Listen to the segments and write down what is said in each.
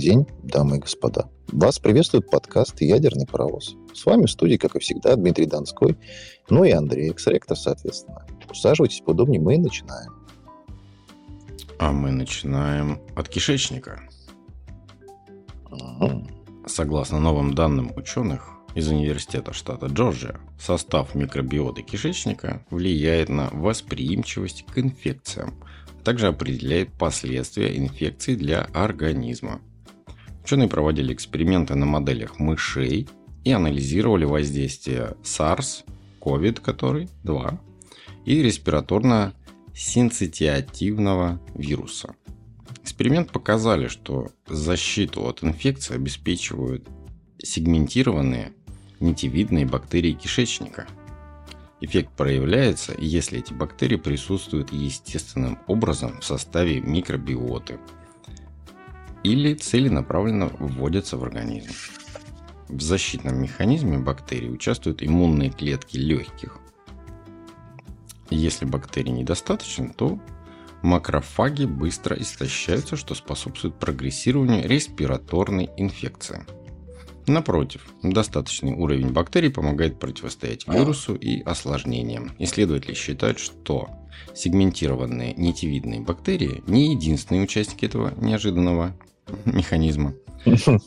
Добрый день, дамы и господа. Вас приветствует подкаст «Ядерный паровоз». С вами в студии, как и всегда, Дмитрий Донской, ну и Андрей, экс-ректор, соответственно. Усаживайтесь поудобнее, мы начинаем. А мы начинаем от кишечника. Ага. Согласно новым данным ученых из университета штата Джорджия, состав микробиоты кишечника влияет на восприимчивость к инфекциям – также определяет последствия инфекции для организма. Ученые проводили эксперименты на моделях мышей и анализировали воздействие SARS, COVID, который 2, и респираторно-синцитиативного вируса. Эксперимент показали, что защиту от инфекции обеспечивают сегментированные нитевидные бактерии кишечника – Эффект проявляется, если эти бактерии присутствуют естественным образом в составе микробиоты или целенаправленно вводятся в организм. В защитном механизме бактерий участвуют иммунные клетки легких. Если бактерий недостаточно, то макрофаги быстро истощаются, что способствует прогрессированию респираторной инфекции – Напротив, достаточный уровень бактерий помогает противостоять вирусу и осложнениям. Исследователи считают, что сегментированные нитевидные бактерии не единственные участники этого неожиданного механизма.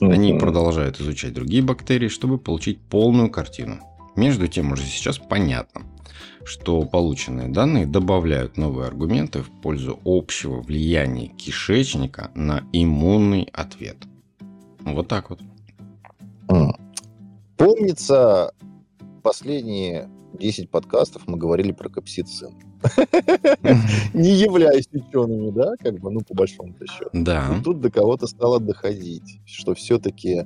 Они продолжают изучать другие бактерии, чтобы получить полную картину. Между тем, уже сейчас понятно, что полученные данные добавляют новые аргументы в пользу общего влияния кишечника на иммунный ответ. Вот так вот. Помнится, последние 10 подкастов мы говорили про капсицин. Не являясь учеными, да, как бы, ну, по большому-то счету. Да. И тут до кого-то стало доходить, что все-таки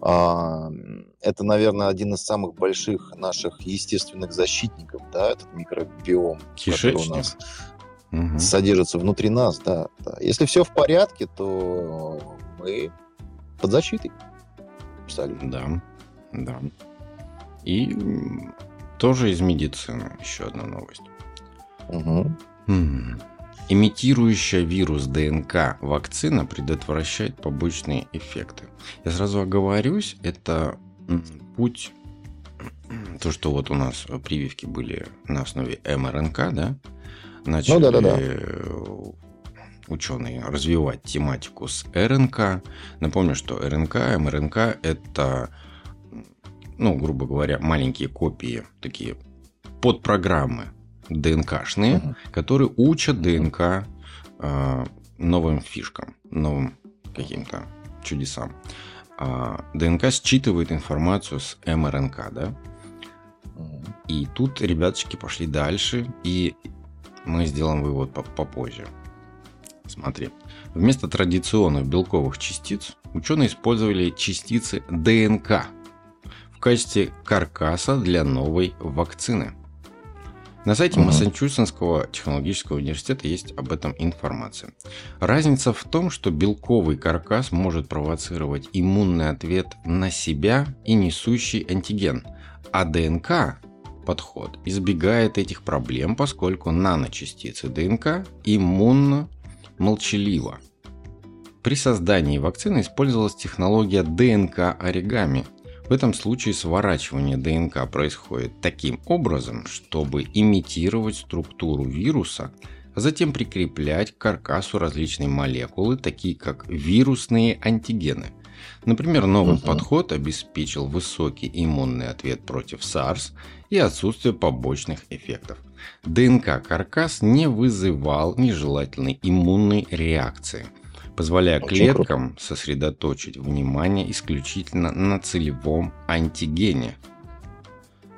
а, это, наверное, один из самых больших наших естественных защитников, да, этот микробиом, Кишечник. который у нас угу. содержится внутри нас, да, да. Если все в порядке, то мы под защитой абсолютно. Да, да. И тоже из медицины еще одна новость. Угу. М-м. Имитирующая вирус ДНК вакцина предотвращает побочные эффекты. Я сразу оговорюсь, это путь, то, что вот у нас прививки были на основе МРНК, да, начали ну, да, да, да ученые развивать тематику с РНК. Напомню, что РНК, МРНК – это, ну, грубо говоря, маленькие копии, такие подпрограммы ДНКшные, угу. которые учат ДНК э, новым фишкам, новым каким-то чудесам. А ДНК считывает информацию с МРНК, да? И тут ребяточки пошли дальше, и мы сделаем вывод попозже. Смотри, вместо традиционных белковых частиц ученые использовали частицы ДНК в качестве каркаса для новой вакцины. На сайте uh-huh. Массачусетского технологического университета есть об этом информация. Разница в том, что белковый каркас может провоцировать иммунный ответ на себя и несущий антиген, а ДНК подход избегает этих проблем, поскольку наночастицы ДНК иммунно молчаливо. При создании вакцины использовалась технология ДНК-оригами. В этом случае сворачивание ДНК происходит таким образом, чтобы имитировать структуру вируса, а затем прикреплять к каркасу различные молекулы, такие как вирусные антигены. Например, новый угу. подход обеспечил высокий иммунный ответ против SARS и отсутствие побочных эффектов – ДНК-каркас не вызывал нежелательной иммунной реакции, позволяя клеткам сосредоточить внимание исключительно на целевом антигене.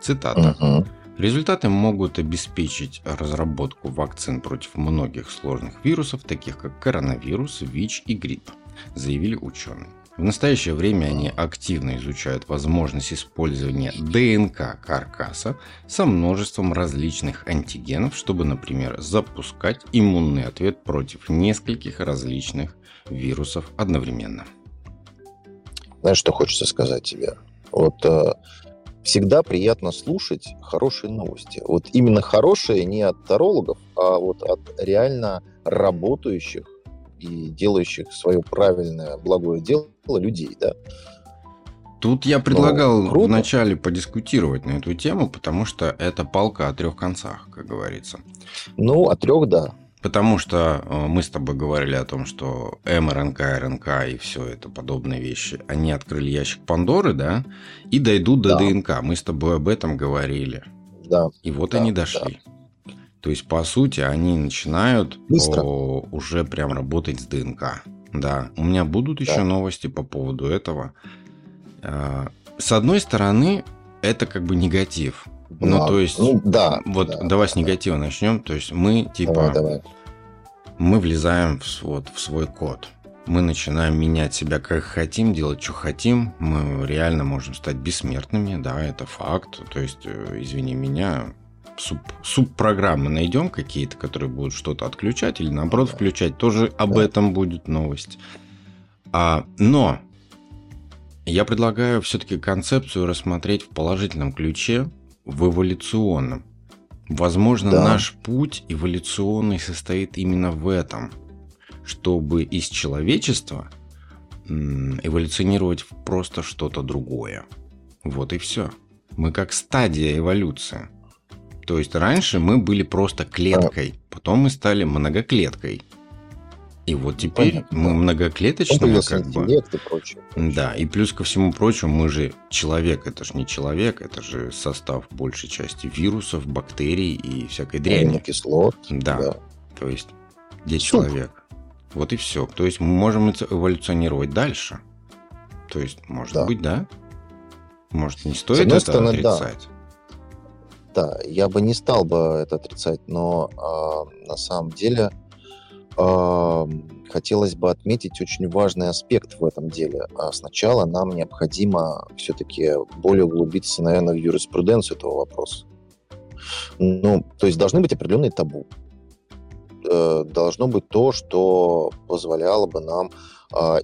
Цитата. Угу. Результаты могут обеспечить разработку вакцин против многих сложных вирусов, таких как коронавирус, ВИЧ и грипп, заявили ученые. В настоящее время они активно изучают возможность использования ДНК каркаса со множеством различных антигенов, чтобы, например, запускать иммунный ответ против нескольких различных вирусов одновременно. Знаешь, что хочется сказать тебе? Вот э, всегда приятно слушать хорошие новости. Вот именно хорошие не от тарологов, а вот от реально работающих и делающих свое правильное, благое дело людей, да. Тут я предлагал ну, вначале подискутировать на эту тему, потому что это палка о трех концах, как говорится. Ну, о трех, да. Потому что э, мы с тобой говорили о том, что МРНК, РНК и все это подобные вещи, они открыли ящик Пандоры, да, и дойдут до да. ДНК. Мы с тобой об этом говорили. Да. И вот да, они дошли. Да. То есть, по сути, они начинают О, уже прям работать с ДНК. Да. У меня будут еще да. новости по поводу этого. А, с одной стороны, это как бы негатив. Ну, да, то есть, ну, да, вот да, давай с негатива да. начнем. То есть мы типа, давай, давай. мы влезаем в, вот, в свой код. Мы начинаем менять себя как хотим, делать, что хотим. Мы реально можем стать бессмертными, да, это факт. То есть, э, извини меня, суб, субпрограммы найдем какие-то, которые будут что-то отключать или наоборот включать. Тоже об этом будет новость. А, но я предлагаю все-таки концепцию рассмотреть в положительном ключе, в эволюционном. Возможно, да. наш путь эволюционный состоит именно в этом, чтобы из человечества эволюционировать в просто что-то другое. Вот и все. Мы как стадия эволюции. То есть раньше мы были просто клеткой, потом мы стали многоклеткой. И вот теперь Понятно. мы многоклеточные, как бы. И прочее, Да, и плюс ко всему прочему, мы же человек, это же не человек, это же состав большей части вирусов, бактерий и всякой дряни. кислот. Да. да. То есть, где Суп. человек? Вот и все. То есть мы можем эволюционировать дальше. То есть, может да. быть, да? Может, не стоит это стороны, отрицать? Да. Да, я бы не стал бы это отрицать, но э, на самом деле хотелось бы отметить очень важный аспект в этом деле. А сначала нам необходимо все-таки более углубиться, наверное, в юриспруденцию этого вопроса. Ну, то есть должны быть определенные табу. Э, должно быть то, что позволяло бы нам а,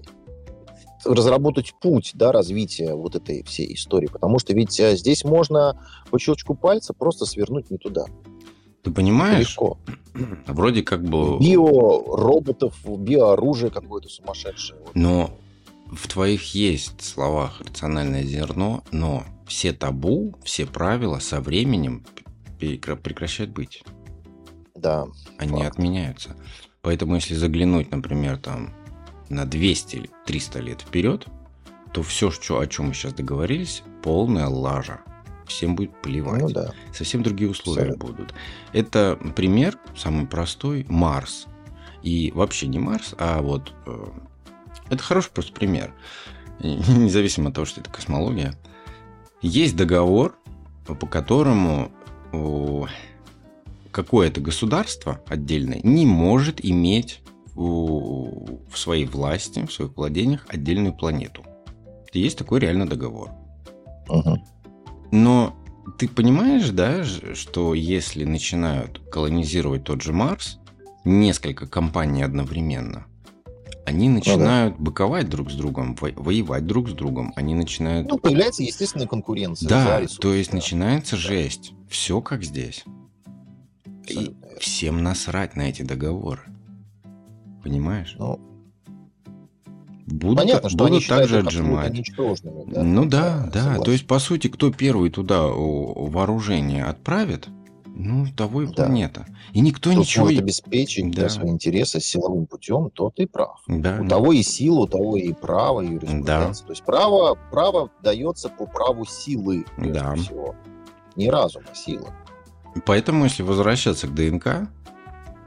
разработать путь да, развития вот этой всей истории. Потому что ведь э, здесь можно по щелчку пальца просто свернуть не туда. Ты понимаешь? Легко. Вроде как бы... Био-роботов, биооружие какое-то сумасшедшее. Но в твоих есть словах рациональное зерно, но все табу, все правила со временем прекращают быть. Да. Они факт. отменяются. Поэтому если заглянуть, например, там на 200 или 300 лет вперед, то все, что, о чем мы сейчас договорились, полная лажа всем будет плевать. Ну, да. Совсем другие условия Абсолютно. будут. Это пример, самый простой, Марс. И вообще не Марс, а вот... Э, это хороший просто пример. Независимо от того, что это космология. Есть договор, по которому какое-то государство отдельное не может иметь в своей власти, в своих владениях отдельную планету. Есть такой реально договор. Угу. Но ты понимаешь, да, что если начинают колонизировать тот же Марс, несколько компаний одновременно, они начинают ну, да. быковать друг с другом, воевать друг с другом, они начинают... Ну, появляется естественная конкуренция. Да, то есть да. начинается жесть. Все как здесь. И всем насрать на эти договоры. Понимаешь? Ну, будут, Понятно, что будут они также отжимать. Да? Ну да, да. Согласен. То есть, по сути, кто первый туда вооружение отправит, ну, того и да. планета. И никто кто ничего... может обеспечить да. свои интересы силовым путем, тот и прав. Да, у да. того и сила, у того и право, юриспруденция. Да. То есть право, право дается по праву силы. Да. Всего. Не разума, а сила. Поэтому, если возвращаться к ДНК,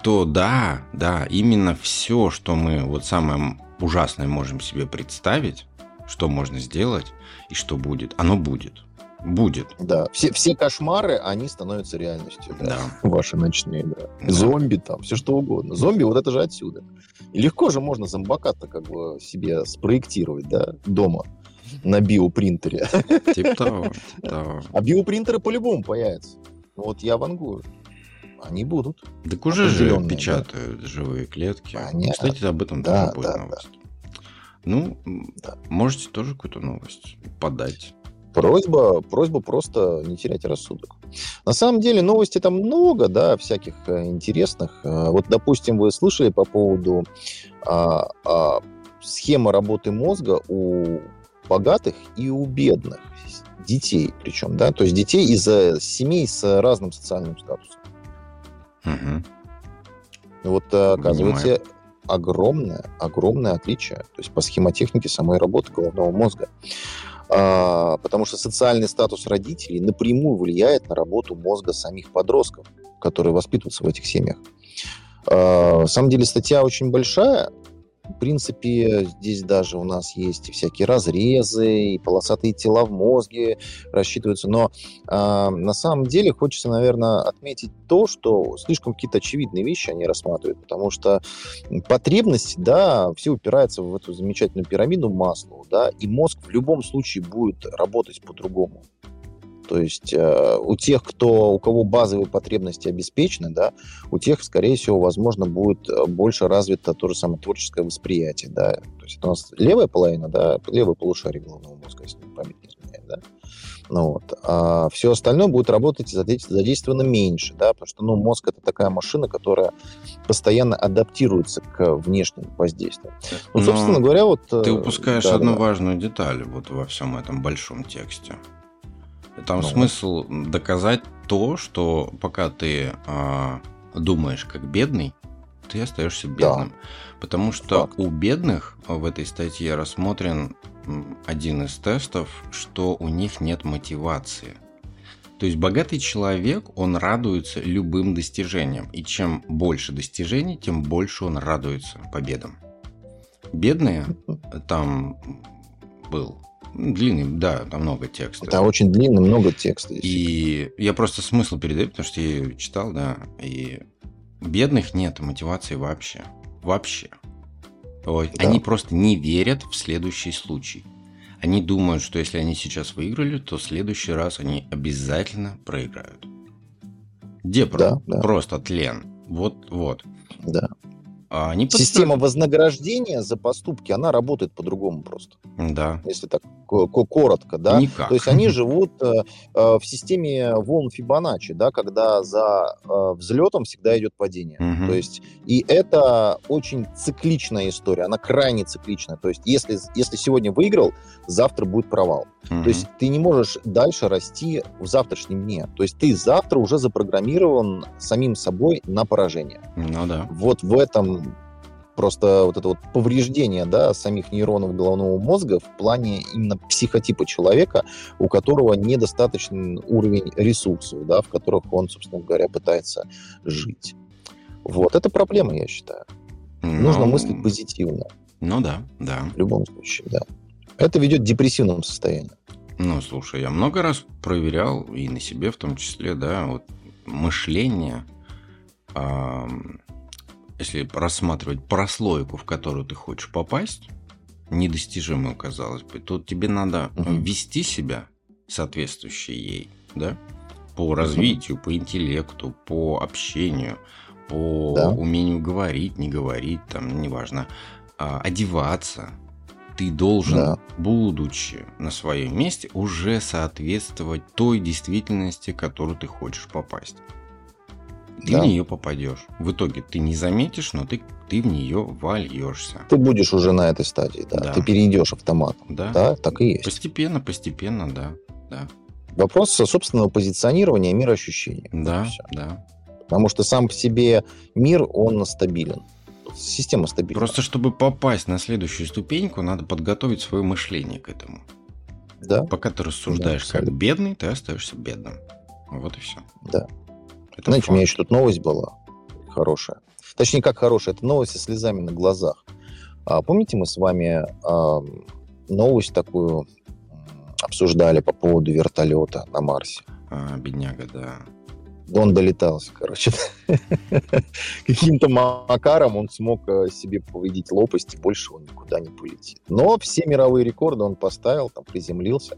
то да, да, именно все, что мы, вот самое ужасное можем себе представить, что можно сделать и что будет, оно будет. Будет. Да, все, все кошмары, они становятся реальностью. Да. да. Ваши ночные, да. да. Зомби там, все что угодно. Зомби, вот это же отсюда. И легко же можно зомбака-то как бы себе спроектировать, да, дома на биопринтере. Типа того, типа того. А биопринтеры по-любому появятся. Вот я вангую. Они будут. Так уже же печатают да. живые клетки. Понятно. Кстати, об этом да, тоже будет да, новость. Да. Ну, да. можете тоже какую-то новость подать. Просьба, просьба просто не терять рассудок. На самом деле новости там много, да, всяких э, интересных. Э, вот, допустим, вы слышали по поводу а, а, схема работы мозга у богатых и у бедных детей, причем, да, то есть детей из семей с разным социальным статусом. Угу. Вот, э, оказывается, огромное, огромное отличие, то есть по схемотехнике самой работы головного мозга. А, потому что социальный статус родителей напрямую влияет на работу мозга самих подростков, которые воспитываются в этих семьях. А, на самом деле статья очень большая, в принципе, здесь даже у нас есть всякие разрезы, и полосатые тела в мозге рассчитываются. Но э, на самом деле хочется, наверное, отметить то, что слишком какие-то очевидные вещи они рассматривают, потому что потребности, да, все упираются в эту замечательную пирамиду Маслоу, да, и мозг в любом случае будет работать по-другому. То есть э, у тех, кто, у кого базовые потребности обеспечены, да, у тех, скорее всего, возможно, будет э, больше развито то же самое творческое восприятие. Да. То есть это у нас левая половина, да, левое полушарие головного мозга, если память не изменяет. Да. Ну, вот. А все остальное будет работать задействовано меньше, да, потому что ну, мозг это такая машина, которая постоянно адаптируется к внешним воздействиям. Ну, Но собственно говоря, вот... Ты э, упускаешь да, одну да. важную деталь вот во всем этом большом тексте. Там ну. смысл доказать то, что пока ты э, думаешь как бедный, ты остаешься бедным. Да. Потому что Факт. у бедных в этой статье рассмотрен один из тестов, что у них нет мотивации. То есть богатый человек, он радуется любым достижениям. И чем больше достижений, тем больше он радуется победам. Бедные, там был Длинный, да, там много текста. Это очень длинный, много текста. И я просто смысл передаю, потому что я читал, да, и бедных нет мотивации вообще. Вообще. Да. Они просто не верят в следующий случай. Они думают, что если они сейчас выиграли, то в следующий раз они обязательно проиграют. Где да, да. просто тлен. Вот, вот. Да. А они Система вознаграждения за поступки, она работает по-другому просто. Да. Если так коротко, да. Никак. То есть они живут э, э, в системе волн Фибоначчи, да, когда за э, взлетом всегда идет падение. Угу. То есть и это очень цикличная история, она крайне цикличная. То есть если, если сегодня выиграл, завтра будет провал. Угу. То есть ты не можешь дальше расти в завтрашнем дне. То есть ты завтра уже запрограммирован самим собой на поражение. Ну да. Вот в этом просто вот это вот повреждение да, самих нейронов головного мозга в плане именно психотипа человека, у которого недостаточный уровень ресурсов, да, в которых он, собственно говоря, пытается жить. Вот, это проблема, я считаю. Но... Нужно мыслить позитивно. Ну да, да. В любом случае, да. Это ведет к депрессивному состоянию. Ну, слушай, я много раз проверял, и на себе в том числе, да, вот мышление, если рассматривать прослойку, в которую ты хочешь попасть, недостижимую, казалось бы, то тебе надо угу. вести себя соответствующей ей, да, по развитию, по интеллекту, по общению, по да. умению говорить, не говорить, там, неважно, а, одеваться. Ты должен, да. будучи на своем месте, уже соответствовать той действительности, в которую ты хочешь попасть ты да. в нее попадешь. В итоге ты не заметишь, но ты, ты в нее вольешься. Ты будешь уже на этой стадии, да. да. Ты перейдешь автоматом. Да. да, так и есть. Постепенно, постепенно, да. да. Вопрос собственного позиционирования и мироощущения. Да, да. Потому что сам по себе мир, он стабилен. Система стабильна. Просто чтобы попасть на следующую ступеньку, надо подготовить свое мышление к этому. Да. Пока ты рассуждаешь да, как бедный, ты остаешься бедным. Вот и все. Да. Это Знаете, факт. у меня еще тут новость была хорошая. Точнее, как хорошая, это новость со слезами на глазах. А, помните, мы с вами а, новость такую обсуждали по поводу вертолета на Марсе? А, бедняга, да он долетался, короче. Каким-то макаром он смог э, себе повредить лопасть, и больше он никуда не полетит. Но все мировые рекорды он поставил, там приземлился.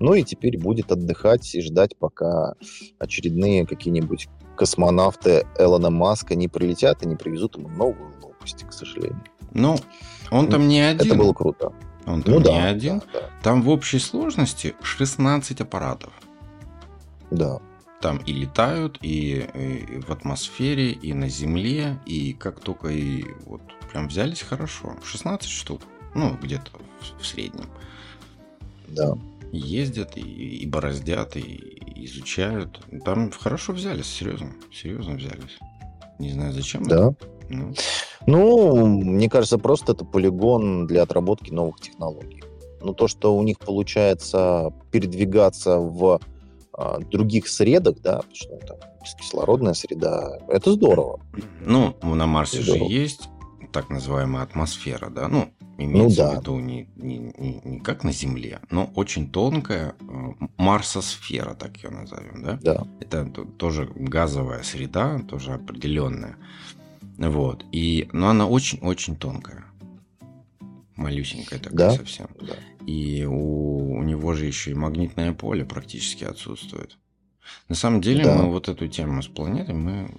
Ну и теперь будет отдыхать и ждать, пока очередные какие-нибудь космонавты Элона Маска не прилетят и не привезут ему новую лопасть, к сожалению. Ну, он там не один. Это было круто. Он там ну, не да, один. Да, да. Там в общей сложности 16 аппаратов. Да. там и летают, и, и в атмосфере, и на Земле, и как только и вот прям взялись хорошо. 16 штук, ну, где-то в, в среднем. Да. Ездят и, и бороздят, и изучают. Там хорошо взялись, серьезно, серьезно взялись. Не знаю зачем. Да. Ну. ну, мне кажется, просто это полигон для отработки новых технологий. Но то, что у них получается передвигаться в а, других средах, да, потому что там кислородная среда, это здорово. Ну, на Марсе здорово. же есть так называемая атмосфера, да, ну, имеется ну, да. в виду не, не, не, не как на Земле, но очень тонкая э, марсосфера, так ее назовем, да? Да. Это тоже газовая среда, тоже определенная. Вот. И, но она очень-очень тонкая. Малюсенькая такая да? совсем. Да. И у, у него же еще и магнитное поле практически отсутствует. На самом деле да. мы вот эту тему с планетой мы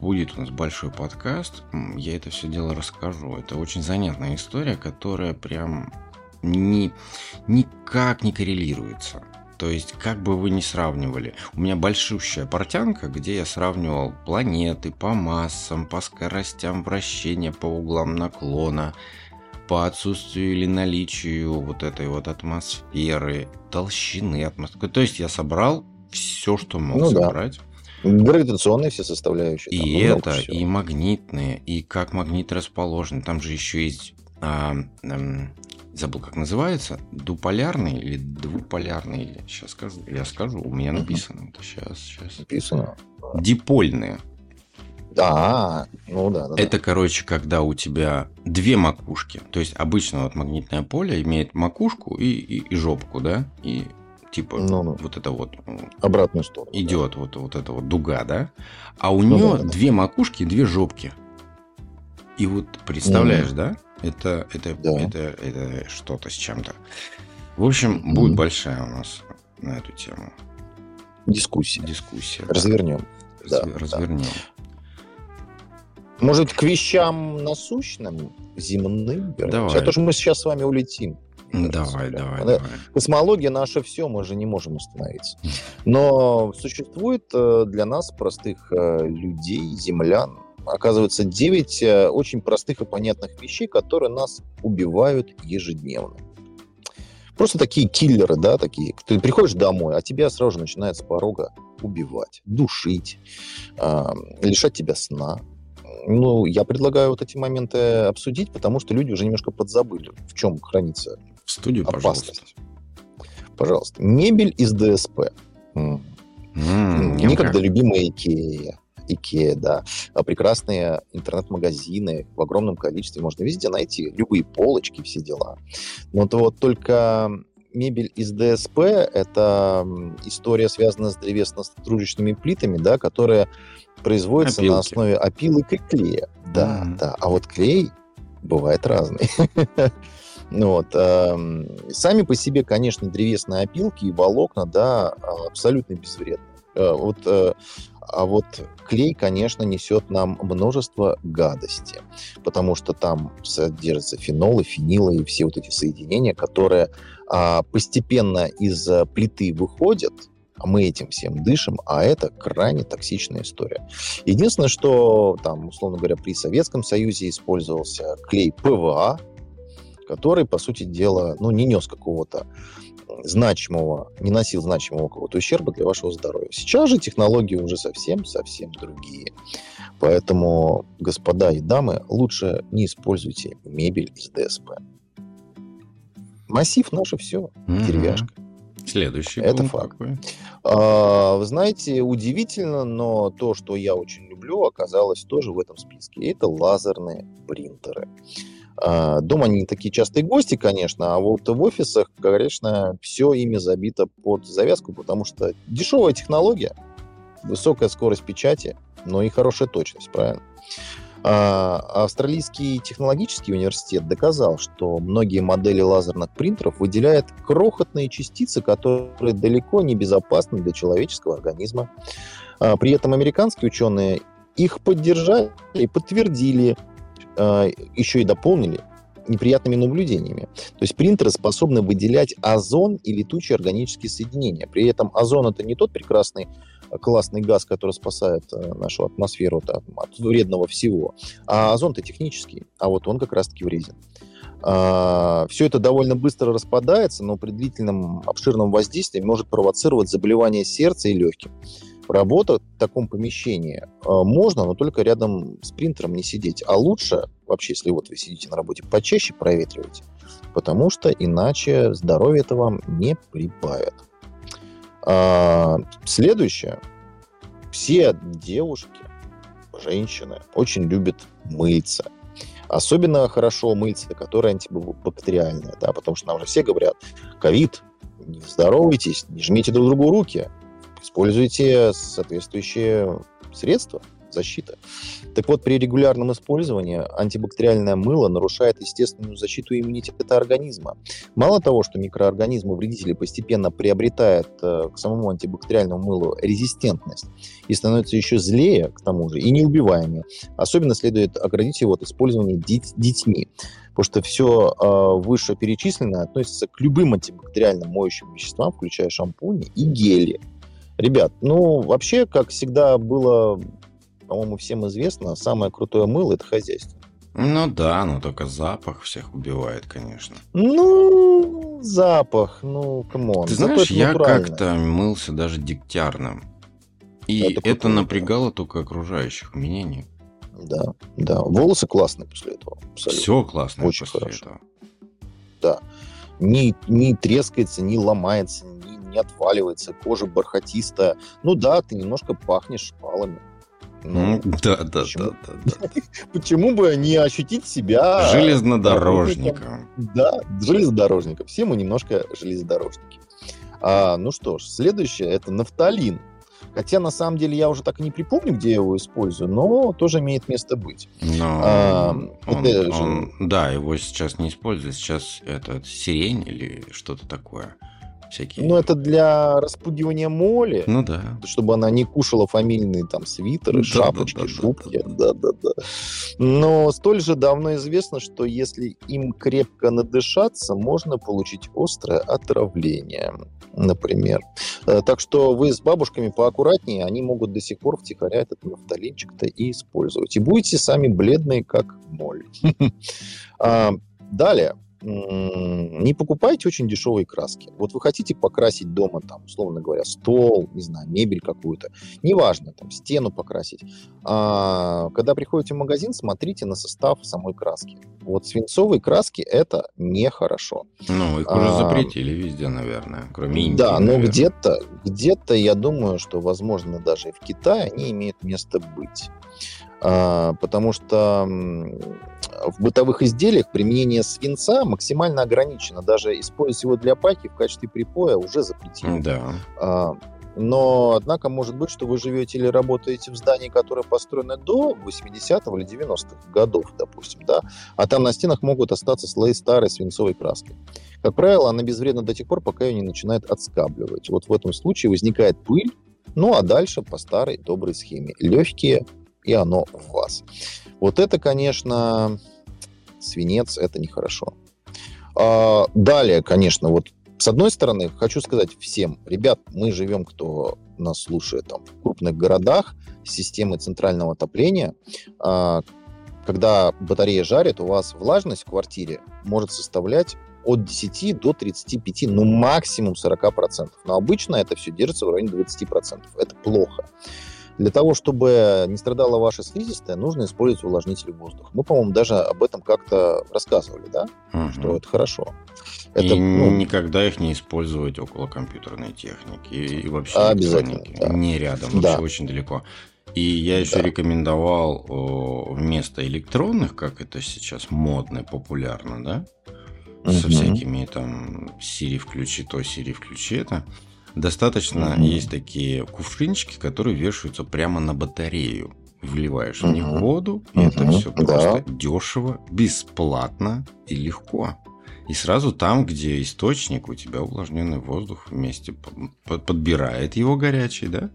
будет у нас большой подкаст, я это все дело расскажу. Это очень занятная история, которая прям ни, никак не коррелируется. То есть, как бы вы ни сравнивали, у меня большущая портянка, где я сравнивал планеты по массам, по скоростям вращения, по углам наклона, по отсутствию или наличию вот этой вот атмосферы, толщины атмосферы. То есть, я собрал все, что мог ну, собрать. Да. Гравитационные все составляющие. И это, и магнитные, и как магнит расположен. Там же еще есть а, а, забыл, как называется, дуполярный или двуполярный, или сейчас скажу, я скажу, у меня написано, это сейчас, сейчас. Написано. Дипольные. Да, ну да, да. Это, короче, когда у тебя две макушки. То есть обычно вот магнитное поле имеет макушку и, и, и жопку, да? И типа ну, ну. вот это вот обратную сторону идет да. вот вот эта вот дуга, да? А у ну, нее да, да, две макушки две жопки. И вот представляешь, mm. да? Это, это, да. это, это что-то с чем-то. В общем, mm. будет большая у нас на эту тему. Дискуссия. Дискуссия. Развернем. Раз, да, развернем. Да. Может, к вещам насущным, земным? Давай. А то, что мы сейчас с вами улетим. Давай, давай, давай. Космология наша все, мы же не можем остановиться. Но существует э, для нас, простых э, людей, землян, оказывается, 9 э, очень простых и понятных вещей, которые нас убивают ежедневно. Просто такие киллеры, да, такие. Ты приходишь домой, а тебя сразу же начинает с порога убивать, душить, э, лишать тебя сна. Ну, я предлагаю вот эти моменты обсудить, потому что люди уже немножко подзабыли, в чем хранится в студию, опасность. Пожалуйста. Пожалуйста. Мебель из ДСП. Mm, Некогда любимая Икея. Икея, да. А прекрасные интернет-магазины в огромном количестве. Можно везде найти любые полочки, все дела. Но то вот только мебель из ДСП – это история, связанная с древесно-стружечными плитами, да, которая производится Опилки. на основе опилок и клея. Да, mm-hmm. да. А вот клей бывает разный. Ну вот. Сами по себе, конечно, древесные опилки и волокна, да, абсолютно безвредны. Э, вот э, а вот клей, конечно, несет нам множество гадости, потому что там содержатся фенолы, фенилы и все вот эти соединения, которые а, постепенно из плиты выходят, а мы этим всем дышим, а это крайне токсичная история. Единственное, что там, условно говоря, при Советском Союзе использовался клей ПВА, который, по сути дела, ну, не нес какого-то значимого, не носил значимого какого-то ущерба для вашего здоровья. Сейчас же технологии уже совсем-совсем другие. Поэтому, господа и дамы, лучше не используйте мебель из ДСП. Массив наше все, угу. деревяшка. Следующий. Это факт. А, вы знаете, удивительно, но то, что я очень люблю, оказалось тоже в этом списке. Это лазерные принтеры. А, дома они не такие частые гости, конечно, а вот в офисах, конечно, все ими забито под завязку, потому что дешевая технология, высокая скорость печати, но и хорошая точность, правильно? А, австралийский технологический университет доказал, что многие модели лазерных принтеров выделяют крохотные частицы, которые далеко не безопасны для человеческого организма. А, при этом американские ученые их поддержали и подтвердили, э, еще и дополнили неприятными наблюдениями. То есть принтеры способны выделять озон и летучие органические соединения. При этом озон это не тот прекрасный классный газ, который спасает э, нашу атмосферу от, от вредного всего. А озон-то технический, а вот он как раз-таки вреден. А, все это довольно быстро распадается, но при длительном обширном воздействии может провоцировать заболевания сердца и легких. Работать в таком помещении а, можно, но только рядом с принтером не сидеть. А лучше, вообще, если вот вы сидите на работе, почаще проветривайте, потому что иначе здоровье это вам не прибавит. А, следующее. Все девушки, женщины очень любят мыться. Особенно хорошо мыться, которое антибактериальное, да, потому что нам уже все говорят, ковид, не здоровайтесь, не жмите друг другу руки, используйте соответствующие средства защиты. Так вот, при регулярном использовании антибактериальное мыло нарушает естественную защиту иммунитета организма. Мало того, что микроорганизмы вредители постепенно приобретают э, к самому антибактериальному мылу резистентность и становятся еще злее, к тому же, и неубиваемые. Особенно следует оградить его от использования деть, детьми потому что все э, вышеперечисленное относится к любым антибактериальным моющим веществам, включая шампуни и гели. Ребят, ну, вообще, как всегда было по-моему, всем известно, самое крутое мыло – это хозяйственное. Ну да, но только запах всех убивает, конечно. Ну, запах, ну, come on. Ты знаешь, я как-то мылся даже дегтярным. И это, это напрягало только окружающих меня. Да, да. Волосы классные после этого. Абсолютно. Все классно Очень после хорошо. этого. Да. Не, не трескается, не ломается, не, отваливается, кожа бархатистая. Ну да, ты немножко пахнешь шпалами. Ну, да, да, почему? да, да, да. Почему бы не ощутить себя... Железнодорожником. Да, железнодорожником. Все мы немножко железнодорожники. А, ну что ж, следующее это нафталин. Хотя, на самом деле, я уже так и не припомню, где я его использую, но тоже имеет место быть. Но а, он, это он, да, его сейчас не используют. Сейчас это сирень или что-то такое всякие. Ну, это для распугивания моли. Ну да. Чтобы она не кушала фамильные там свитеры, да, шапочки, да, да, шубки. Да-да-да. Но столь же давно известно, что если им крепко надышаться, можно получить острое отравление, например. Э, так что вы с бабушками поаккуратнее, они могут до сих пор втихаря этот нафталинчик-то и использовать. И будете сами бледные, как моль. А, далее не покупайте очень дешевые краски. Вот вы хотите покрасить дома, там, условно говоря, стол, не знаю, мебель какую-то, неважно, там, стену покрасить. А, когда приходите в магазин, смотрите на состав самой краски. Вот свинцовые краски это нехорошо. Ну, их уже а, запретили везде, наверное, кроме Индии. Да, но где-то, где-то, я думаю, что, возможно, даже и в Китае они имеют место быть. А, потому что в бытовых изделиях применение свинца максимально ограничено. Даже использовать его для пайки в качестве припоя уже запретили. Да. А, но, однако, может быть, что вы живете или работаете в здании, которое построено до 80-х или 90-х годов, допустим, да, а там на стенах могут остаться слои старой свинцовой краски. Как правило, она безвредна до тех пор, пока ее не начинает отскабливать. Вот в этом случае возникает пыль, ну а дальше по старой доброй схеме. Легкие и оно в вас. Вот это, конечно, свинец, это нехорошо. А, далее, конечно, вот с одной стороны, хочу сказать всем, ребят, мы живем, кто нас слушает там, в крупных городах с системой центрального отопления. А, когда батарея жарит, у вас влажность в квартире может составлять от 10 до 35, ну максимум 40%. Но обычно это все держится в районе 20%. Это плохо. Для того, чтобы не страдала ваша слизистая, нужно использовать увлажнитель воздуха. Мы, по-моему, даже об этом как-то рассказывали, да? Угу. Что это хорошо. Это, и ну, никогда их не использовать около компьютерной техники и вообще обязательно, да. не рядом, да. вообще очень далеко. И я еще да. рекомендовал вместо электронных, как это сейчас модно, популярно, да, со всякими там Siri включи то, Siri включи это, Достаточно mm-hmm. есть такие кувшинчики, которые вешаются прямо на батарею. Вливаешь mm-hmm. в них воду, и mm-hmm. это все просто да. дешево, бесплатно и легко. И сразу там, где источник, у тебя увлажненный воздух вместе подбирает его горячий, да?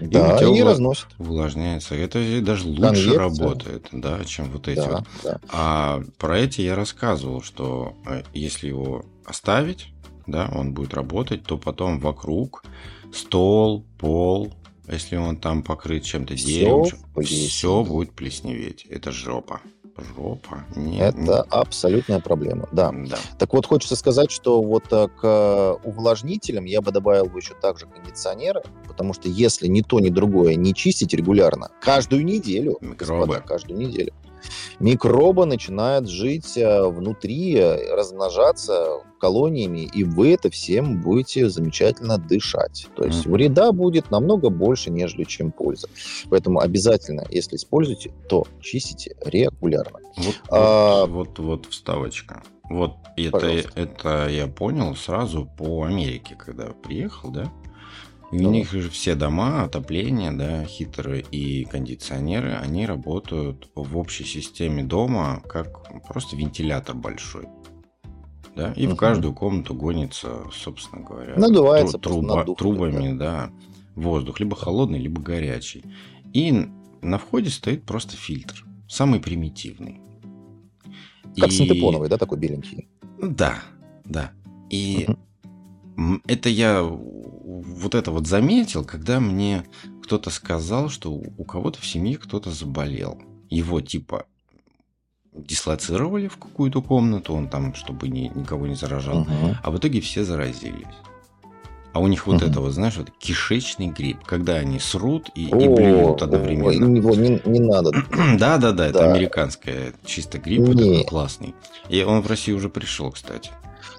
Да, и, и увла... разносит. Увлажняется. Это даже лучше Конвекция. работает, да, чем вот эти да, вот. Да. А про эти я рассказывал, что э, если его оставить, да, он будет работать, то потом вокруг стол, пол, Если он там покрыт чем-то деревом, все будет плесневеть. Это жопа. Жопа. Нет, Это нет. абсолютная проблема, да. да. Так вот, хочется сказать, что вот э, к увлажнителям я бы добавил бы еще также кондиционеры, потому что если ни то, ни другое не чистить регулярно, каждую неделю, Микробы. господа, каждую неделю, микробы начинают жить э, внутри, размножаться колониями, и вы это всем будете замечательно дышать. То есть вреда будет намного больше, нежели чем польза. Поэтому обязательно, если используете, то чистите регулярно. Вот, а, вот, вот, вот вставочка. Вот это, это я понял сразу по Америке, когда приехал, да? У да. них же все дома, отопление, да, хитрые и кондиционеры, они работают в общей системе дома как просто вентилятор большой. Да, и угу. в каждую комнату гонится, собственно говоря, Надувается тру- труба, надух, трубами, да. да, воздух, либо холодный, либо горячий. И на входе стоит просто фильтр, самый примитивный. Как и... синтепоновый, да, такой беленький? Да, да. И угу. это я вот это вот заметил, когда мне кто-то сказал, что у кого-то в семье кто-то заболел. Его типа дислоцировали в какую-то комнату, он там, чтобы ни, никого не заражал, угу. а в итоге все заразились. А у них вот угу. это вот, знаешь, вот кишечный грипп, когда они срут и, О, и блюют одновременно. Его не, не надо. да, да, да, это американская чисто грипп, такой классный. И он в Россию уже пришел, кстати.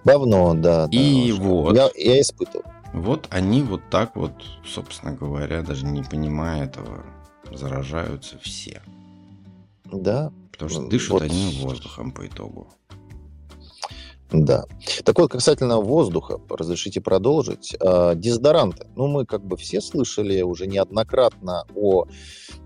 Давно, да. И да, вот. Я, я испытывал. Вот они вот так вот, собственно говоря, даже не понимая этого, заражаются все. Да. Потому что дышат вот. одним воздухом по итогу. Да. Так вот, касательно воздуха, разрешите продолжить. А, дезодоранты. Ну, мы как бы все слышали уже неоднократно о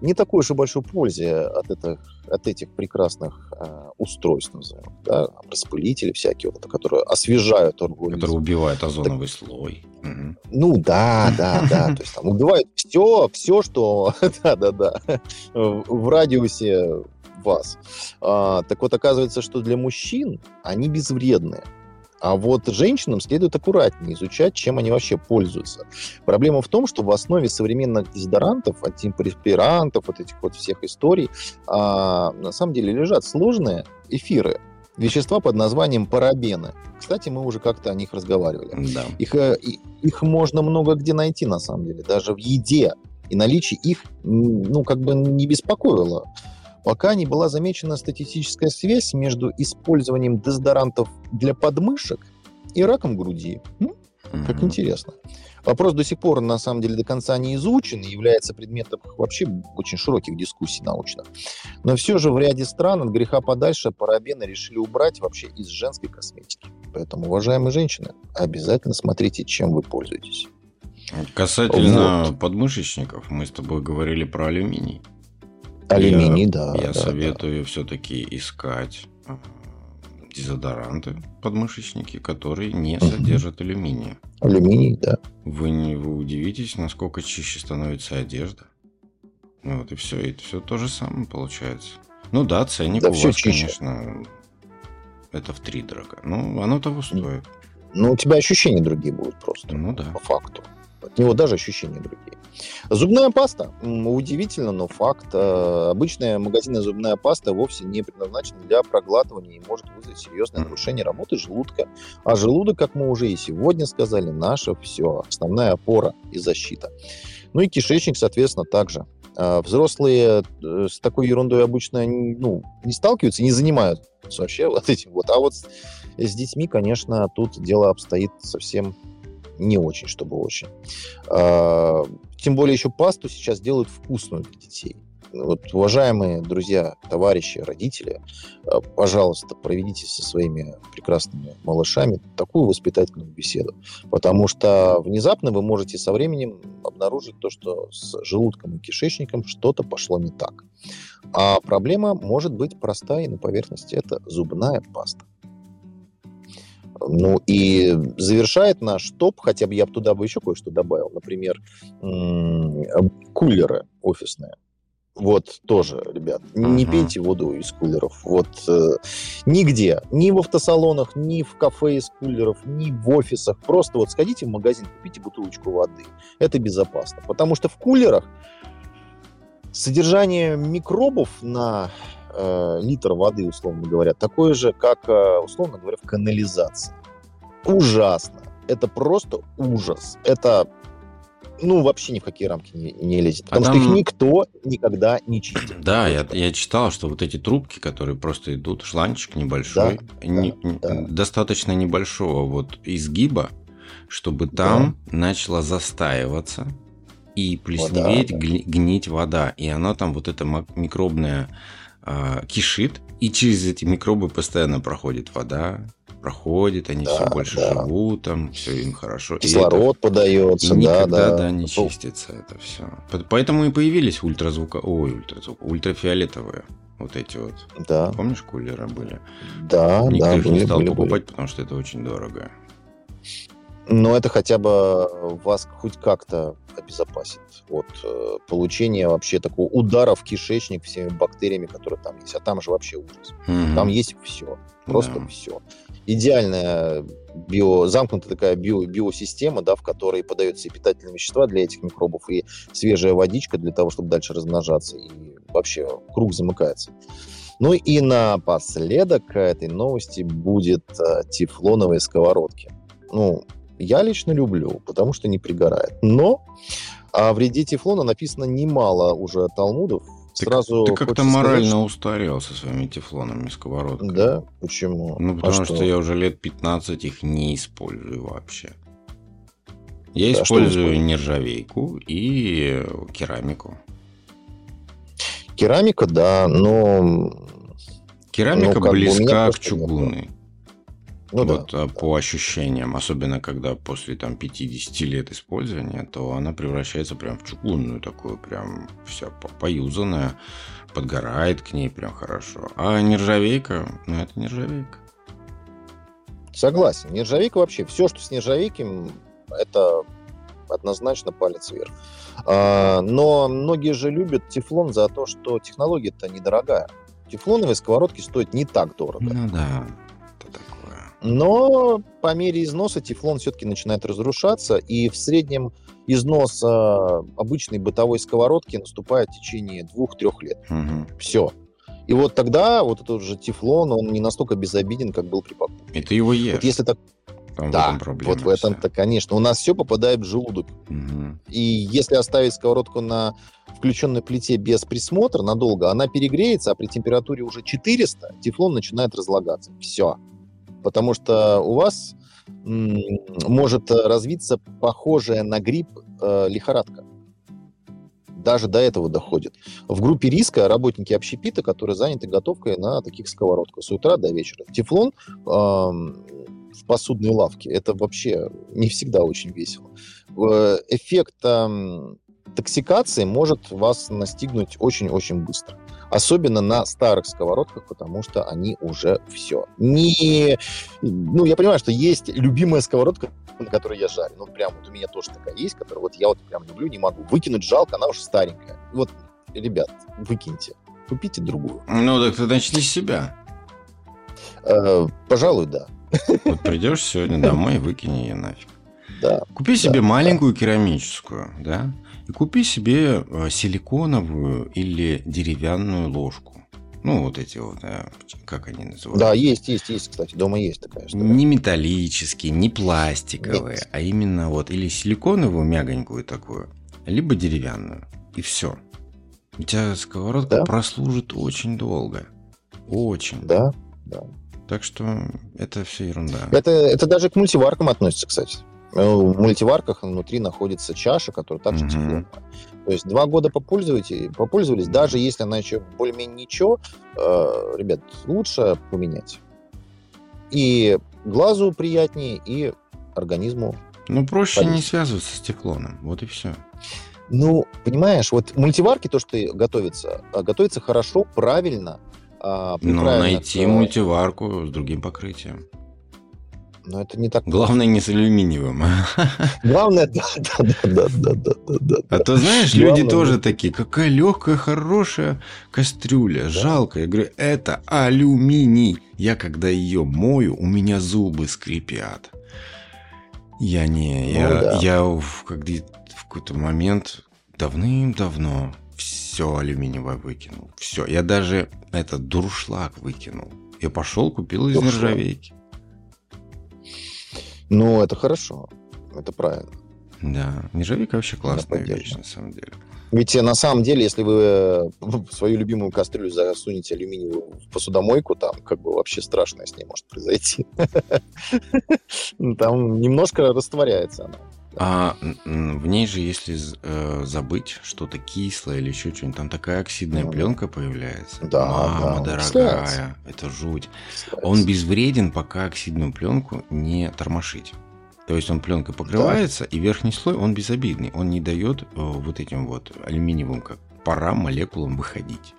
не такой уж и большой пользе от этих, от этих прекрасных э, устройств, назовем, да, распылители всякие, вот, которые освежают организм. Которые убивают озоновый так, слой. Ну да, да, да. То есть там убивают все, все, что, да, да, да, в радиусе вас. А, так вот, оказывается, что для мужчин они безвредные. А вот женщинам следует аккуратнее изучать, чем они вообще пользуются. Проблема в том, что в основе современных дезодорантов, антипреспирантов, вот этих вот всех историй, а, на самом деле лежат сложные эфиры, вещества под названием парабены. Кстати, мы уже как-то о них разговаривали. Да. Их, э, их можно много где найти, на самом деле, даже в еде. И наличие их, ну, как бы не беспокоило пока не была замечена статистическая связь между использованием дезодорантов для подмышек и раком груди. Ну, как mm-hmm. интересно. Вопрос до сих пор, на самом деле, до конца не изучен и является предметом вообще очень широких дискуссий научных. Но все же в ряде стран от греха подальше парабены решили убрать вообще из женской косметики. Поэтому, уважаемые женщины, обязательно смотрите, чем вы пользуетесь. Касательно вот. подмышечников, мы с тобой говорили про алюминий. Алюминий, я, да. Я да, советую да. все-таки искать а, дезодоранты, подмышечники, которые не угу. содержат алюминия. Алюминий, да. Вы не вы удивитесь, насколько чище становится одежда. Ну вот и все, и все то же самое получается. Ну да, ценник да, у вас, чище. конечно, это в три дорого. Ну, оно того стоит. Ну, у тебя ощущения другие будут просто. Ну да. По факту. От него даже ощущения другие. Зубная паста. Удивительно, но факт. Э, обычная магазинная зубная паста вовсе не предназначена для проглатывания и может вызвать серьезное нарушение работы желудка. А желудок, как мы уже и сегодня сказали, наше все. Основная опора и защита. Ну и кишечник, соответственно, также. А взрослые э, с такой ерундой обычно ну, не сталкиваются, не занимаются вообще вот этим вот. А вот с детьми, конечно, тут дело обстоит совсем не очень, чтобы очень. А, тем более еще пасту сейчас делают вкусную для детей. Вот, уважаемые друзья, товарищи, родители, а, пожалуйста, проведите со своими прекрасными малышами такую воспитательную беседу, потому что внезапно вы можете со временем обнаружить то, что с желудком и кишечником что-то пошло не так. А проблема может быть простая и на поверхности. Это зубная паста. Ну и завершает наш топ, хотя бы я бы туда бы еще кое-что добавил, например, кулеры офисные. Вот тоже, ребят, не Мгм. пейте воду из кулеров. Вот э, нигде, ни в автосалонах, ни в кафе из кулеров, ни в офисах. Просто вот сходите в магазин, купите бутылочку воды. Это безопасно. Потому что в кулерах содержание микробов на э, литр воды, условно говоря, такое же, как, э, условно говоря, в канализации. Ужасно. Это просто ужас. Это ну, вообще ни в какие рамки не, не лезет. А Потому что их там- никто никогда не чистит. Да, я, я читал, что вот эти трубки, которые просто идут, шланчик небольшой, Да, не- да, да. достаточно небольшого вот изгиба, чтобы там начала застаиваться и плесневеть, да. гли- гнить вода. И она там вот эта микробная а, кишит, и через эти микробы постоянно проходит вода, проходит, они Да, все больше да. живут, там все им хорошо. И это- Кислород подается, и да, никогда, да. да, не Пол- чистится это все. Поэтому и появились ультразвука... Ой, ультразвук... ультрафиолетовые вот эти вот. Да, Помнишь, кулеры были? да, Никто да, их не были, стал были, покупать, были. потому что это очень дорого. Но это хотя бы вас хоть как-то обезопасит от э, получения вообще такого удара в кишечник всеми бактериями, которые там есть. А там же вообще ужас. Мгм. Там есть все. Просто Да. все. Идеальная био, замкнутая такая био, биосистема, да, в которой подаются и питательные вещества для этих микробов, и свежая водичка для того, чтобы дальше размножаться. И вообще круг замыкается. Ну и напоследок к этой новости будет э, тефлоновые сковородки. Ну, я лично люблю, потому что не пригорает. Но о вреде тефлона написано немало уже талмудов. Ты, Сразу ты как-то хочется сказать, морально устарел со своими тефлонами сковородками. да? Почему? Ну, А потому что? я уже лет 15 их не использую вообще. Я Да, что использую нержавейку и керамику. Керамика, да, но... Керамика Ну, близка к просто нет, чугунной. Ну да. вот а, по ощущениям, особенно когда после там 50 лет использования, то она превращается прям в чугунную такую, прям вся по- поюзанная, подгорает к ней прям хорошо. А нержавейка, ну это нержавейка. Согласен. Нержавейка вообще, все, что с нержавейки, это однозначно палец вверх. А, но многие же любят тефлон за то, что технология-то недорогая. Тефлоновые сковородки стоят не так дорого. Ну да. Но по мере износа тефлон все-таки начинает разрушаться, и в среднем износ а, обычной бытовой сковородки наступает в течение двух-трех лет. Мгм. Все. И вот тогда вот этот же тефлон, он не настолько безобиден, как был при покупке. И ты его ешь. Вот если так, Там в да, этом проблема вот в этом-то, конечно, у нас все попадает в желудок. Мгм. И если оставить сковородку на включенной плите без присмотра надолго, она перегреется, а при температуре уже 400 тефлон начинает разлагаться. Все. Потому что у вас может э, развиться похожая на грипп э, лихорадка. Даже до этого доходит. В группе риска работники общепита, которые заняты готовкой на таких сковородках с утра до вечера. Тефлон эм, в посудной лавке. Это вообще не всегда очень весело. Э, Эффект эм, токсикации может вас настигнуть очень-очень быстро. Особенно на старых сковородках, потому что они уже все. Не... Ну, я понимаю, что есть любимая сковородка, на которой я жарю. Ну, прям вот у меня тоже такая есть, которую вот я вот прям люблю, не могу. Выкинуть жалко, она уже старенькая. Вот, ребят, выкиньте. Купите другую. Ну, так ты начни с себя. Э, пожалуй, да. Вот придешь сегодня домой и выкини ее нафиг. Да. Купи себе Да, маленькую керамическую, да, и купи себе э, силиконовую или деревянную ложку. Ну, вот эти вот, как они называются? Да, есть, есть, есть, кстати. Дома есть такая штука. Не металлические, не пластиковые, Нет. а именно вот или силиконовую мягонькую такую, либо деревянную. И все. У тебя сковородка Да. прослужит очень долго. Очень. Да, да. Так что это все ерунда. Это, это даже к мультиваркам относится, кстати. Э, В мультиварках внутри находится чаша, которая также Мгм. тефлоновая. То есть два года попользуете, попользовались, даже если она еще более-менее ничего, э, ребят, лучше поменять. И глазу приятнее, и организму. Ну, проще не Полезно. связываться с тефлоном. Вот и все. Ну, понимаешь, вот мультиварки, то, что готовится, а, готовится хорошо, правильно. при Ну, найти э, мультиварку с другим покрытием. Но это не так. Главное не с алюминиевым. Главное, да, да, да, да, да, да, да. А то знаешь, люди тоже такие, какая легкая, хорошая кастрюля, жалко. Я говорю, это алюминий. Я когда ее мою, у меня зубы скрипят. Я не, я, ну, да. я в, когда, в какой-то момент давным-давно все алюминиевое выкинул. Все. Я даже этот дуршлаг выкинул. Я пошел, купил из дуршлаг. нержавейки. Ну, это хорошо. Это правильно. Да, нержавейка вообще классная вещь, на самом деле. Ведь э, на самом деле, если вы э, свою любимую кастрюлю засунете алюминиевую в посудомойку, там как бы вообще страшное с ней может произойти. Там немножко растворяется она. А в ней же, если э, забыть что-то кислое или еще что-нибудь, там такая оксидная ну, пленка появляется. Да, Мама да, дорогая, Кстати. это жуть. Кстати. Он безвреден, пока оксидную пленку не тормошить. То есть он пленкой покрывается, да. и верхний слой он безобидный. Он не дает э, вот этим вот алюминиевым как парам, молекулам выходить.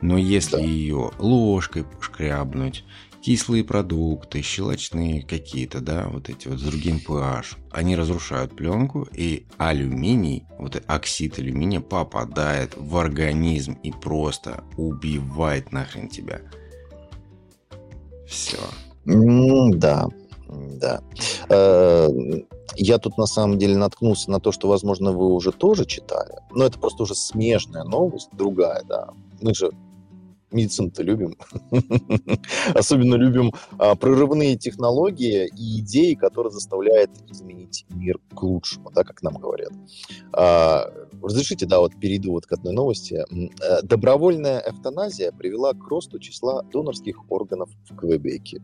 Но если да. ее ложкой шкрябнуть, кислые продукты, щелочные какие-то, да, вот эти вот с другим pH, они разрушают пленку, и алюминий, вот оксид алюминия попадает в организм и просто убивает нахрен тебя. Все. Да, да. Э, я тут на самом деле наткнулся на то, что, возможно, вы уже тоже читали. Но это просто уже смежная новость, другая, да. Мы же медицину-то любим. Особенно любим а, прорывные технологии и идеи, которые заставляют изменить мир к лучшему, да, как нам говорят. А, разрешите, да, вот перейду вот к одной новости. Э, добровольная эвтаназия привела к росту числа донорских органов в Квебеке.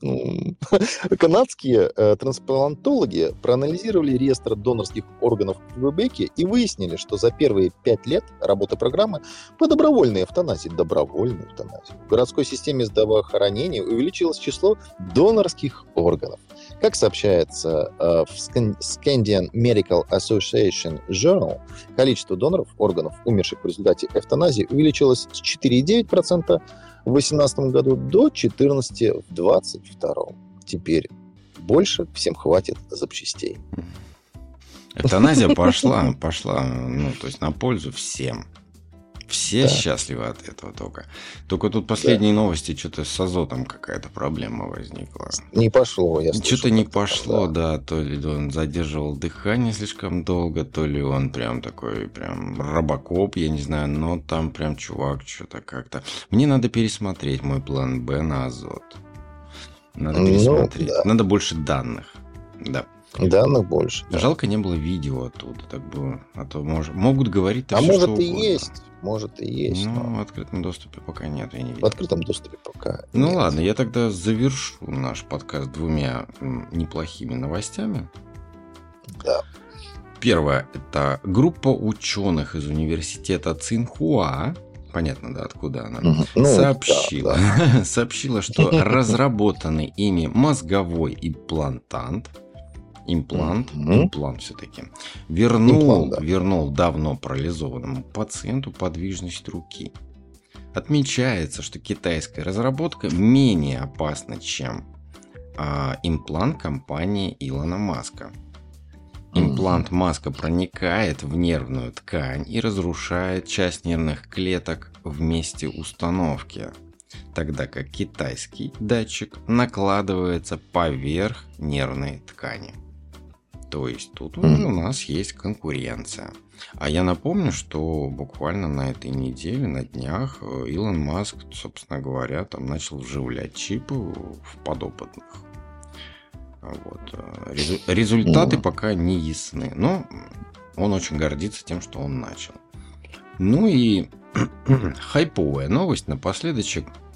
Канадские э, трансплантологи проанализировали реестр донорских органов в Квебеке и выяснили, что за первые пять лет работы программы по добровольной эвтаназии, добровольной эвтаназии, в городской системе здравоохранения увеличилось число донорских органов. Как сообщается э, в Scandian Medical Association Journal, количество доноров органов, умерших в результате эвтаназии, увеличилось с 4,9% в 2018 году до 14 в 2022. Теперь больше всем хватит запчастей. Эвтаназия пошла, пошла, ну, то есть на пользу всем. Все да. счастливы от этого только. Только тут последние да. новости, что-то с азотом какая-то проблема возникла. Не пошло, я Что-то не пошло, да. да. То ли он задерживал дыхание слишком долго, то ли он прям такой, прям робокоп, я не знаю, но там прям чувак что-то как-то... Мне надо пересмотреть мой план Б на азот. Надо ну пересмотреть. Ну, да. Надо больше данных. Да. Данных больше. Да. Жалко, не было видео оттуда, так бы, а то мож... могут говорить. А может и есть, может и есть. Ну, но... в открытом доступе пока нет, я не видел. В открытом доступе пока. Ну нет. ладно, я тогда завершу наш подкаст двумя неплохими новостями. Да. Первое – это группа ученых из университета Цинхуа, понятно, да, откуда она, ну, сообщила, да, да. сообщила, что разработанный ими мозговой имплантант – имплант, mm-hmm. имплант все-таки, вернул, имплант, да. вернул давно парализованному пациенту подвижность руки. Отмечается, что китайская разработка менее опасна, чем а, имплант компании Илона Маска. Имплант Маска проникает в нервную ткань и разрушает часть нервных клеток в месте установки, тогда как китайский датчик накладывается поверх нервной ткани. То есть тут уже у нас есть конкуренция. А я напомню, что буквально на этой неделе, на днях, э, Илон Маск, собственно говоря, там начал вживлять чипы в подопытных. Вот. Э, результаты mm. пока не ясны, но он очень гордится тем, что он начал. Ну и хайповая новость напоследочек – а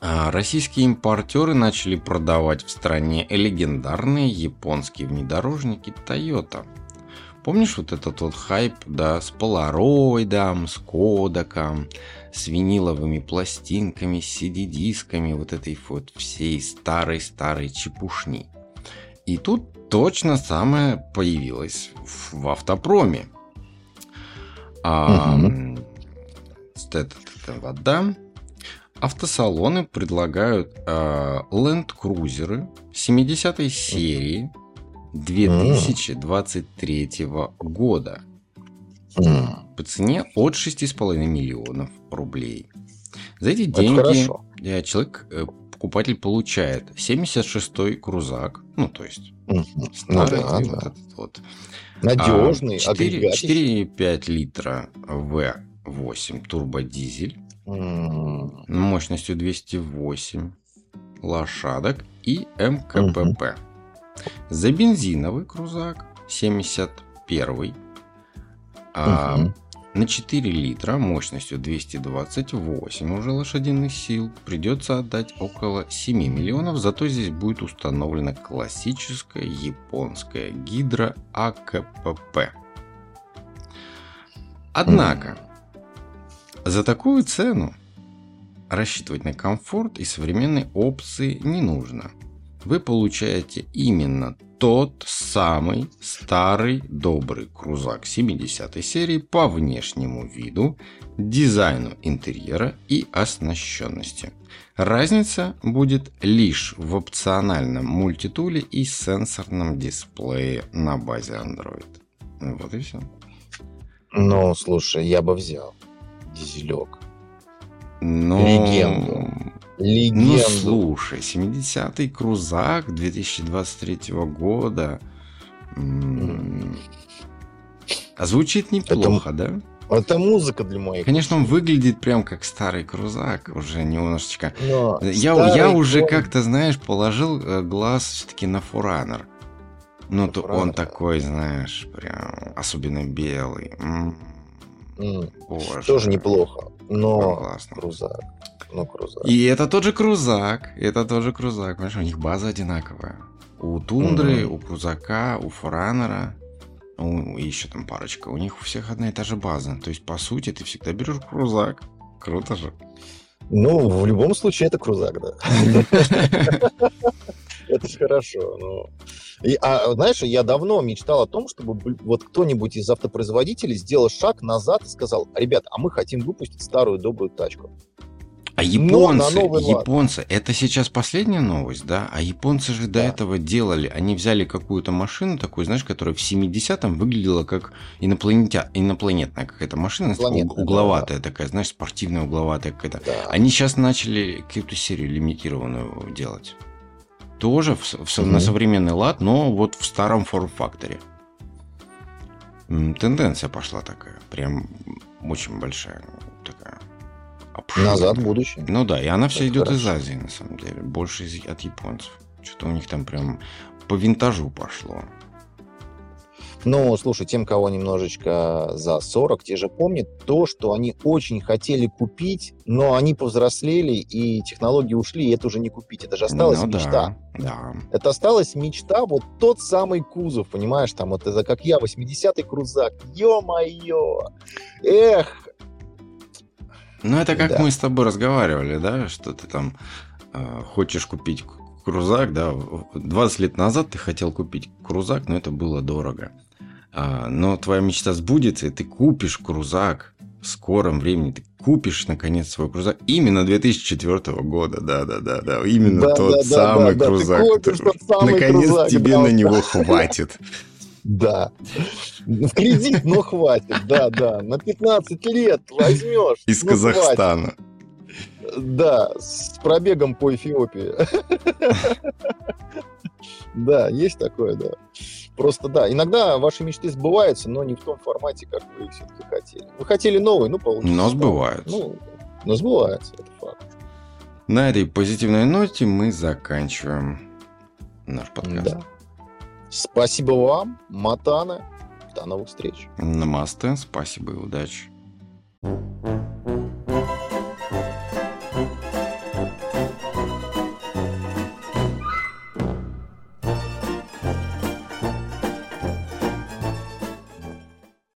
российские импортеры начали продавать в стране легендарные японские внедорожники Toyota. Помнишь вот этот вот хайп, да, с полароидом, с кодаком, с виниловыми пластинками, с CD-дисками, вот этой вот всей старой-старой чепушни. И тут точно самое появилось в автопроме. А, угу. это, это вода, автосалоны предлагают э, Land Cruiser 70 серии 2023 года по цене от 6,5 миллионов рублей. За эти деньги э, человек, э, покупатель получает 76-й крузак, ну то есть угу. старый, ну, да, вот да. этот вот. Надежный, а, 4,5 литра V8 турбодизель mm. мощностью 208 лошадок и МКПП. Mm-hmm. За бензиновый крузак 71 а, угу. На 4 литра мощностью 228 уже лошадиных сил придется отдать около 7 миллионов, зато здесь будет установлена классическая японская гидро АКПП. Однако, за такую цену рассчитывать на комфорт и современные опции не нужно. Вы получаете именно тот самый старый добрый крузак 70 серии по внешнему виду, дизайну интерьера и оснащенности. Разница будет лишь в опциональном мультитуле и сенсорном дисплее на базе Android. Вот и все. Ну, слушай, я бы взял дизелек. Но... Легенду. Легенду. Ну, слушай, 70-й крузак 2023 года. А звучит неплохо, это, да? Это музыка для моих. Конечно, он выглядит прям как старый крузак, уже немножечко. Но я, я уже как-то, знаешь, положил э, глаз все-таки на Фуранер. Ну, то он такой, знаешь, прям особенно белый. М-м. Боже. Тоже неплохо, но классно. крузак. Ну, крузак. И это тот же крузак. Это тот же крузак. Понимаешь, у них база одинаковая. У Тундры, угу. у Крузака, у Форанера, у, еще там парочка. У них у всех одна и та же база. То есть, по сути, ты всегда берешь крузак. Круто же. Ну, в любом случае, это крузак, да. Это хорошо. Но... И, а знаешь, я давно мечтал о том, чтобы вот кто-нибудь из автопроизводителей сделал шаг назад и сказал, ребят, а мы хотим выпустить старую добрую тачку. А японцы, японцы, это сейчас последняя новость, да? А японцы же да. до этого делали, они взяли какую-то машину такую, знаешь, которая в 70-м выглядела как инопланетя... инопланетная какая-то машина, угловатая да. такая, знаешь, спортивная угловатая какая-то. Да. Они сейчас начали какую-то серию лимитированную делать. Тоже в, в, угу. на современный лад, но вот в старом форм-факторе. Тенденция пошла такая, прям очень большая такая обширная. Назад в будущее. Ну да, и она вся идет хорошо. из Азии, на самом деле. Больше из, от японцев. Что-то у них там прям по винтажу пошло. Ну, слушай, тем, кого немножечко за 40, те же помнят то, что они очень хотели купить, но они повзрослели, и технологии ушли, и это уже не купить. Это же осталась ну, мечта. Да, да. Это осталась мечта, вот тот самый кузов, понимаешь, там, вот это как я, 80-й крузак. Ё-моё! Эх, ну, это как да. мы с тобой разговаривали, да, что ты там э, хочешь купить крузак, да, 20 лет назад ты хотел купить крузак, но это было дорого. А, но твоя мечта сбудется, и ты купишь крузак в скором времени, ты купишь наконец свой крузак именно 2004 года, да-да-да, да, именно да, тот да, самый да, крузак. Да, ты тот самый наконец крузак, тебе да, на него хватит. Да. В кредит, но хватит. Да, да. На 15 лет возьмешь. Из Казахстана. Хватит. Да, с пробегом по Эфиопии. Да, есть такое, да. Просто да, иногда ваши мечты сбываются, но не в том формате, как вы все-таки хотели. Вы хотели новый, ну получится. Но сбываются. Ну, но сбывается, это факт. На этой позитивной ноте мы заканчиваем наш подкаст. Да. Спасибо вам, Матана. До новых встреч. Намасте, спасибо и удачи. thank you